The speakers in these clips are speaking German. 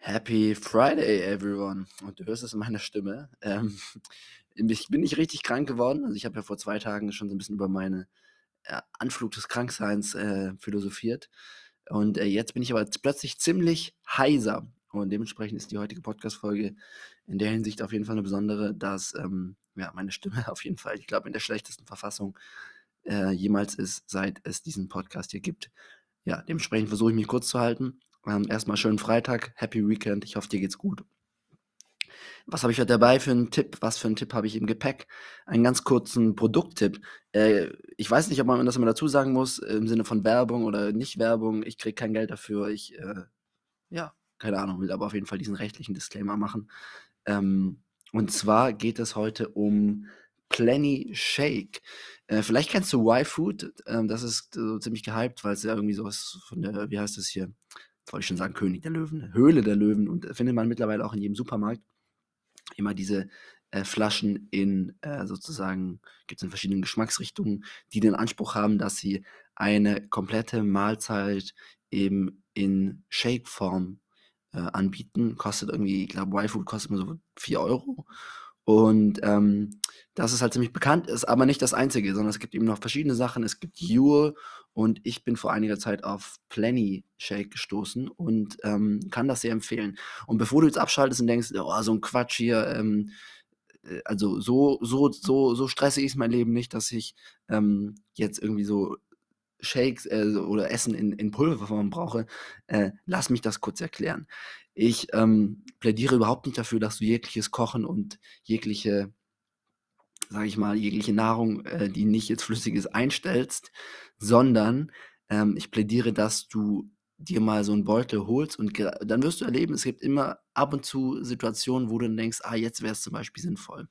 Happy Friday, everyone. Und du hörst es in meiner Stimme. Ähm, ich bin nicht richtig krank geworden. Also ich habe ja vor zwei Tagen schon so ein bisschen über meine äh, Anflug des Krankseins äh, philosophiert. Und äh, jetzt bin ich aber plötzlich ziemlich heiser. Und dementsprechend ist die heutige Podcast-Folge in der Hinsicht auf jeden Fall eine besondere, dass ähm, ja, meine Stimme auf jeden Fall, ich glaube, in der schlechtesten Verfassung äh, jemals ist, seit es diesen Podcast hier gibt. Ja, dementsprechend versuche ich mich kurz zu halten. Ähm, erstmal schönen Freitag, Happy Weekend. Ich hoffe, dir geht's gut. Was habe ich heute dabei für einen Tipp? Was für einen Tipp habe ich im Gepäck? Einen ganz kurzen Produkttipp. Äh, ich weiß nicht, ob man das immer dazu sagen muss, im Sinne von Werbung oder nicht Werbung. Ich kriege kein Geld dafür. Ich, äh, ja, keine Ahnung, will aber auf jeden Fall diesen rechtlichen Disclaimer machen. Ähm, und zwar geht es heute um Plenty Shake. Äh, vielleicht kennst du Y-Food. Ähm, das ist so ziemlich gehypt, weil es ja irgendwie sowas von der, wie heißt das hier? Wollte ich schon sagen, König der Löwen, Höhle der Löwen und findet man mittlerweile auch in jedem Supermarkt. Immer diese äh, Flaschen in äh, sozusagen, gibt es in verschiedenen Geschmacksrichtungen, die den Anspruch haben, dass sie eine komplette Mahlzeit eben in Shake-Form äh, anbieten. Kostet irgendwie, ich glaube, Y-Food kostet immer so 4 Euro. Und ähm, das ist halt ziemlich bekannt, ist aber nicht das Einzige, sondern es gibt eben noch verschiedene Sachen. Es gibt Yule und ich bin vor einiger Zeit auf Plenty Shake gestoßen und ähm, kann das sehr empfehlen. Und bevor du jetzt abschaltest und denkst, oh, so ein Quatsch hier, ähm, äh, also so, so, so, so stressig ist mein Leben nicht, dass ich ähm, jetzt irgendwie so Shakes äh, oder Essen in, in Pulverform brauche, äh, lass mich das kurz erklären. Ich ähm, plädiere überhaupt nicht dafür, dass du jegliches Kochen und jegliche, sage ich mal, jegliche Nahrung, äh, die nicht jetzt flüssig ist, einstellst, sondern ähm, ich plädiere, dass du dir mal so einen Beutel holst und dann wirst du erleben, es gibt immer ab und zu Situationen, wo du dann denkst, ah, jetzt wäre es zum Beispiel sinnvoll.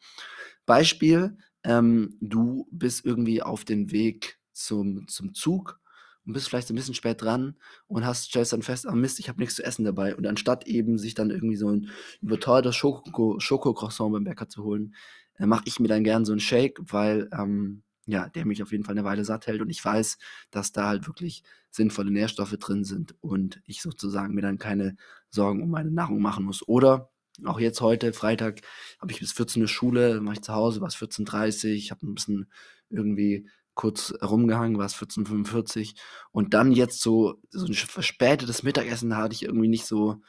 Beispiel, ähm, du bist irgendwie auf dem Weg zum, zum Zug und bist vielleicht ein bisschen spät dran und hast, stellst dann fest, ah Mist, ich habe nichts zu essen dabei. Und anstatt eben sich dann irgendwie so ein überteuertes Schoko, Schokocroissant beim Bäcker zu holen, äh, mache ich mir dann gern so einen Shake, weil ähm, ja, der mich auf jeden Fall eine Weile satt hält und ich weiß, dass da halt wirklich sinnvolle Nährstoffe drin sind und ich sozusagen mir dann keine Sorgen um meine Nahrung machen muss. Oder auch jetzt heute, Freitag, habe ich bis 14 Uhr Schule, mache ich zu Hause, war es 14.30 Uhr, habe ein bisschen irgendwie kurz rumgehangen, war es 14.45 und dann jetzt so, so ein verspätetes Mittagessen, da hatte ich irgendwie nicht so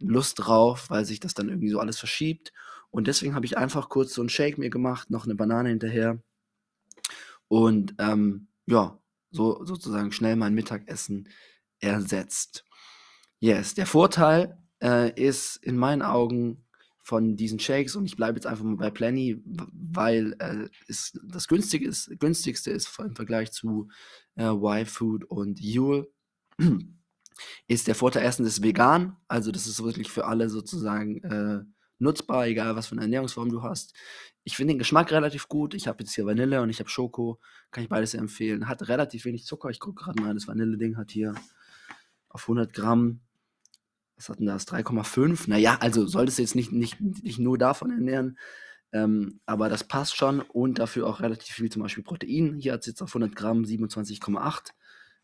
Lust drauf, weil sich das dann irgendwie so alles verschiebt. Und deswegen habe ich einfach kurz so einen Shake mir gemacht, noch eine Banane hinterher. Und ähm, ja, so sozusagen schnell mein Mittagessen ersetzt. Yes, der Vorteil äh, ist in meinen Augen, von diesen Shakes und ich bleibe jetzt einfach mal bei Plenty, weil äh, es das günstig ist, günstigste ist im Vergleich zu äh, Y-Food und Yule. ist der Vorteil erstens ist vegan, also das ist wirklich für alle sozusagen äh, nutzbar, egal was für eine Ernährungsform du hast. Ich finde den Geschmack relativ gut. Ich habe jetzt hier Vanille und ich habe Schoko, kann ich beides empfehlen. Hat relativ wenig Zucker. Ich gucke gerade mal, das Vanille-Ding hat hier auf 100 Gramm was hat denn das, 3,5? Naja, also solltest du jetzt nicht, nicht, nicht nur davon ernähren, ähm, aber das passt schon und dafür auch relativ viel zum Beispiel Protein. Hier hat es jetzt auf 100 Gramm 27,8,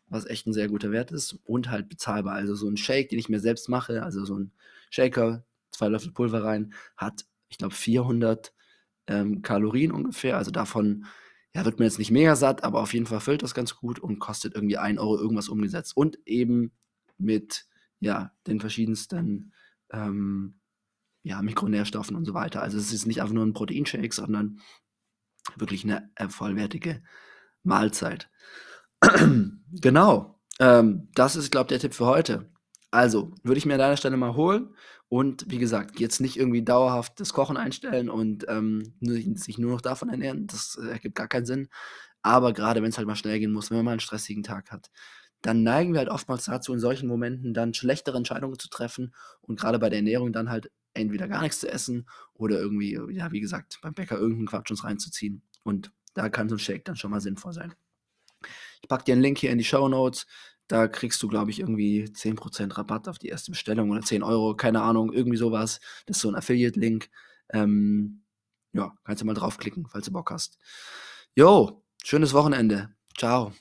was echt ein sehr guter Wert ist und halt bezahlbar. Also so ein Shake, den ich mir selbst mache, also so ein Shaker, zwei Löffel Pulver rein, hat, ich glaube, 400 ähm, Kalorien ungefähr. Also davon ja, wird man jetzt nicht mega satt, aber auf jeden Fall füllt das ganz gut und kostet irgendwie 1 Euro irgendwas umgesetzt. Und eben mit ja, den verschiedensten ähm, ja, Mikronährstoffen und so weiter. Also es ist nicht einfach nur ein Proteinshake, sondern wirklich eine vollwertige Mahlzeit. genau. Ähm, das ist, glaube ich, der Tipp für heute. Also, würde ich mir an deiner Stelle mal holen und wie gesagt, jetzt nicht irgendwie dauerhaft das Kochen einstellen und ähm, sich nur noch davon ernähren. Das ergibt gar keinen Sinn. Aber gerade wenn es halt mal schnell gehen muss, wenn man mal einen stressigen Tag hat, dann neigen wir halt oftmals dazu, in solchen Momenten dann schlechtere Entscheidungen zu treffen und gerade bei der Ernährung dann halt entweder gar nichts zu essen oder irgendwie, ja, wie gesagt, beim Bäcker irgendeinen Quatsch uns reinzuziehen. Und da kann so ein Shake dann schon mal sinnvoll sein. Ich packe dir einen Link hier in die Show Notes. Da kriegst du, glaube ich, irgendwie 10% Rabatt auf die erste Bestellung oder 10 Euro, keine Ahnung, irgendwie sowas. Das ist so ein Affiliate-Link. Ähm, ja, kannst du mal draufklicken, falls du Bock hast. Jo, schönes Wochenende. Ciao.